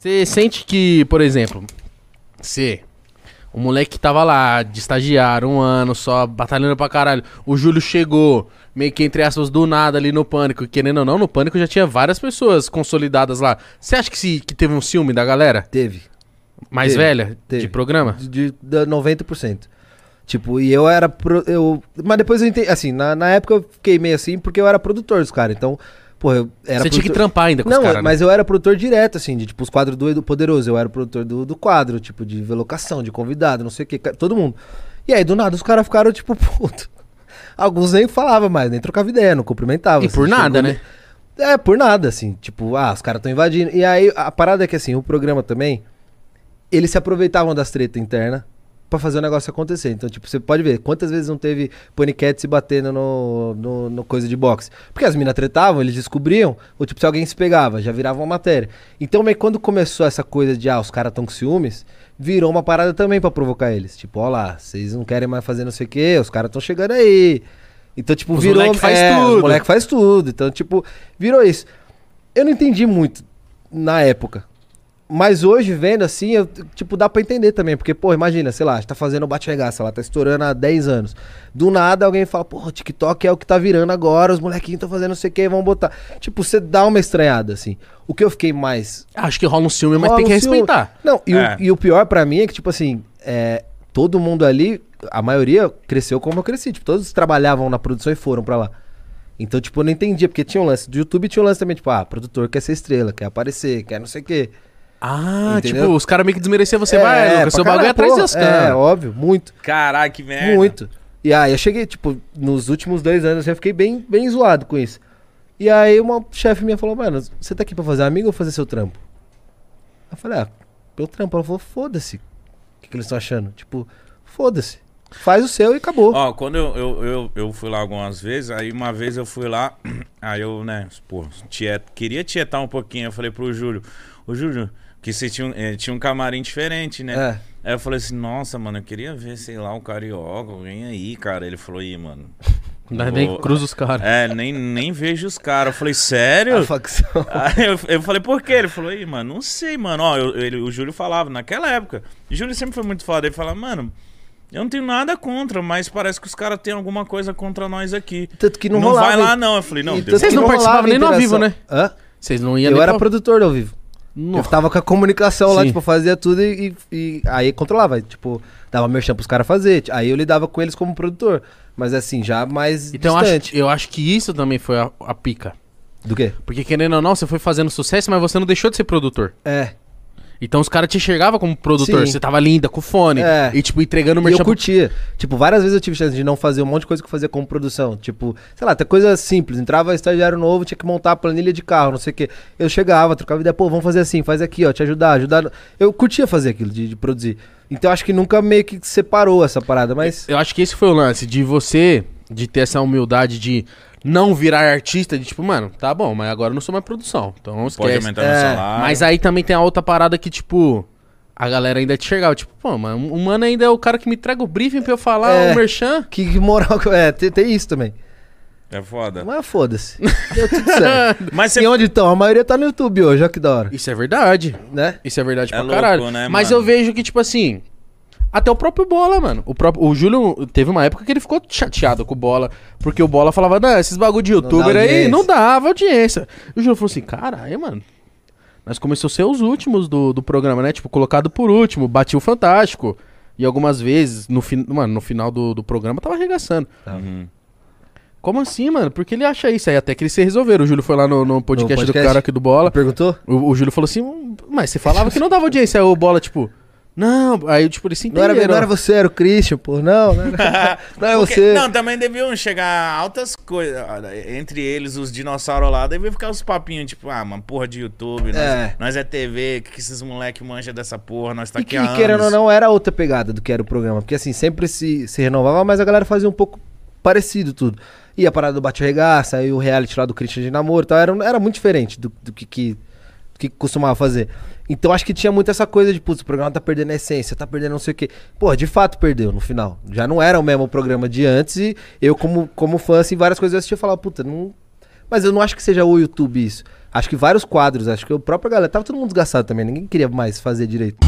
Você sente que, por exemplo, você, o moleque que tava lá, de estagiário, um ano só, batalhando pra caralho, o Júlio chegou, meio que entre aspas, do nada ali no Pânico, e querendo ou não, no Pânico já tinha várias pessoas consolidadas lá. Você acha que, se, que teve um ciúme da galera? Teve. Mais Teve, velha? teve. De programa? De, de, da 90%. Tipo, e eu era. Pro, eu, mas depois eu entendi. Assim, na, na época eu fiquei meio assim porque eu era produtor dos caras. Então, pô, eu era. Você tinha que produtor- trampar ainda com Não, os caras, né? mas eu era produtor direto, assim, de tipo os quadros do Edu Poderoso. Eu era produtor do, do quadro, tipo, de velocação, de convidado, não sei o que, todo mundo. E aí, do nada, os caras ficaram, tipo, puto. Alguns nem falavam mais, nem trocavam ideia, não cumprimentavam. E por assim, nada, chegou- né? É, por nada, assim. Tipo, ah, os caras estão invadindo. E aí, a parada é que, assim, o programa também, eles se aproveitavam das tretas internas pra fazer o negócio acontecer. Então, tipo, você pode ver quantas vezes não teve paniquete se batendo no, no, no coisa de boxe. Porque as minas tretavam, eles descobriam, ou tipo, se alguém se pegava, já virava uma matéria. Então, meio quando começou essa coisa de, ah, os caras tão com ciúmes, virou uma parada também pra provocar eles. Tipo, ó lá, vocês não querem mais fazer não sei o quê, os caras tão chegando aí. Então, tipo, Os virou. moleque faz é, tudo. Os moleque faz tudo. Então, tipo, virou isso. Eu não entendi muito na época. Mas hoje, vendo assim, eu, tipo, dá pra entender também. Porque, pô, imagina, sei lá, a gente tá fazendo o bate-regaça lá, tá estourando há 10 anos. Do nada alguém fala, pô, TikTok é o que tá virando agora, os molequinhos estão fazendo não sei o que, vão botar. Tipo, você dá uma estranhada, assim. O que eu fiquei mais. Acho que rola um ciúme, mas Rola tem que um ciúme. respeitar. Não, e, É. o, e o pior pra mim é que, tipo assim, é, todo mundo ali, a maioria cresceu como eu cresci. Tipo, todos trabalhavam na produção e foram pra lá. Então, tipo, eu não entendia, porque tinha um lance. Do YouTube tinha um lance também, tipo, ah, produtor quer ser estrela, quer aparecer, quer não sei o quê. Ah, Entendeu? tipo, os caras meio que desmereciam você, É, vai, Lucas, pra seu bagulho é atrás pô, das É, óbvio, muito. Caralho, que merda. Muito. E aí eu cheguei, tipo, nos últimos dois anos assim, eu fiquei bem, bem zoado com isso. E aí uma chefe minha falou, mano, você tá aqui pra fazer amigo ou fazer seu trampo? Eu falei, ah, meu trampo. Ela falou, foda-se. O que, que eles estão achando? Tipo, foda-se. Faz o seu e acabou. Ó, quando eu, eu, eu, eu fui lá algumas vezes, aí uma vez eu fui lá, aí eu, né, pô, tiet, queria tietar um pouquinho. Eu falei pro Júlio, ô Júlio, que você tinha, um- eh, tinha um camarim diferente, né? É. Aí eu falei assim, nossa, mano, eu queria ver, sei lá, o carioca, alguém aí, cara. Ele falou, ih, mano. Não, nem cruza os caras. É, nem, nem vejo os caras. Eu falei, sério? A facção. Aí eu, eu falei, por quê? Ele falou, aí, mano, não sei, mano. Ó, eu- ele, o Júlio falava, naquela época. O Júlio sempre foi muito foda. Ele falava, mano, eu não tenho nada contra, mas parece que os caras têm alguma coisa contra nós aqui. Tanto que não, Não, rolava. vai lá, não. Eu falei, não, E Deus Vocês não participavam nem no ao vivo, né? Hã? Vocês não iam Eu nem era pra- produtor do ao vivo. Nossa. Eu tava com a comunicação lá, Sim. tipo, fazia tudo e, e- aí controlava. Tipo, dava merchan pros caras fazer. Aí eu lidava com eles como produtor. Mas assim, já mais Então eu acho, distante. eu acho que isso também foi a, a pica. Do quê? Porque querendo ou não, você foi fazendo sucesso, mas você não deixou de ser produtor. É. Então os caras te enxergavam como produtor. Sim. Você tava linda, com fone. É. E tipo, entregando E merchan eu curtia. Tipo, várias vezes eu tive chance de não fazer um monte de coisa que eu fazia como produção. Tipo, sei lá, até coisa simples. Entrava estagiário novo, tinha que montar a planilha de carro, não sei o quê. Eu chegava, trocava ideia, pô, vamos fazer assim, faz aqui, ó, te ajudar, ajudar. Eu curtia fazer aquilo, de, de produzir. Então acho que nunca meio que separou essa parada, mas. Eu acho que esse foi o lance de você, de ter essa humildade de não virar artista, de tipo, mano, tá bom, mas agora eu não sou mais produção. Então Pode esquece. aumentar É, meu salário. Mas aí também tem a outra parada que, tipo, a galera ainda te enxergava. Tipo, pô, mano, o mano ainda é o cara que me entrega o briefing pra eu falar É. o merchan. Que, que moral. que- É, tem, tem isso também. É foda. Mas foda-se. Deu tudo certo. Mas você... e onde estão? A maioria tá no YouTube hoje, olha que da hora. Isso é verdade. Né? Isso é verdade É pra louco, caralho. né, Mas mano? eu vejo que, tipo assim. Até o próprio Bola, mano. O, próprio, o Júlio teve uma época que ele ficou chateado com o Bola. Porque o Bola falava, não, esses bagulho de youtuber dá aí audiência." não dava audiência. E o Júlio falou assim, caralho, mano. Nós começamos a ser os últimos do, do programa, né? Tipo, colocado por último, bati o Fantástico. E algumas vezes, no, fin mano, no final do, do programa, tava arregaçando. Uhum. Como assim, mano? Por que ele acha isso? Aí até que eles se resolveram. O Júlio foi lá no, no podcast, do podcast? cara aqui do Bola. Perguntou? O, o Júlio falou assim, "Hum, mas você falava que não dava audiência. Aí o Bola, tipo, não. Aí, tipo, eles se Não era, não era você, era o Christian, pô. Não, não era, não é Porque- você. Não, também deviam chegar altas coisas. Entre eles, os dinossauros lá, deviam ficar os papinhos, tipo, ah, mano, porra de YouTube, nós É. nós é TV, que, que esses moleque mancha dessa porra, nós tá E aqui que, há querendo ou não, era outra pegada do que era o programa. Porque assim, sempre se, se renovava, mas a galera fazia um pouco parecido tudo. E a parada do bate-regaça, aí o reality lá do Christian de namoro e tal, era, era muito diferente do, do que, que, que costumava fazer. Então acho que tinha muito essa coisa de, putz, o programa tá perdendo a essência, tá perdendo não sei o quê. Pô, de fato perdeu no final. Já não era o mesmo programa de antes e eu, como, como fã, assim, várias coisas eu assistia e falava, puta, não. Mas eu não acho que seja o YouTube isso. Acho que vários quadros, acho que o próprio galera. Tava todo mundo desgastado também, ninguém queria mais fazer direito.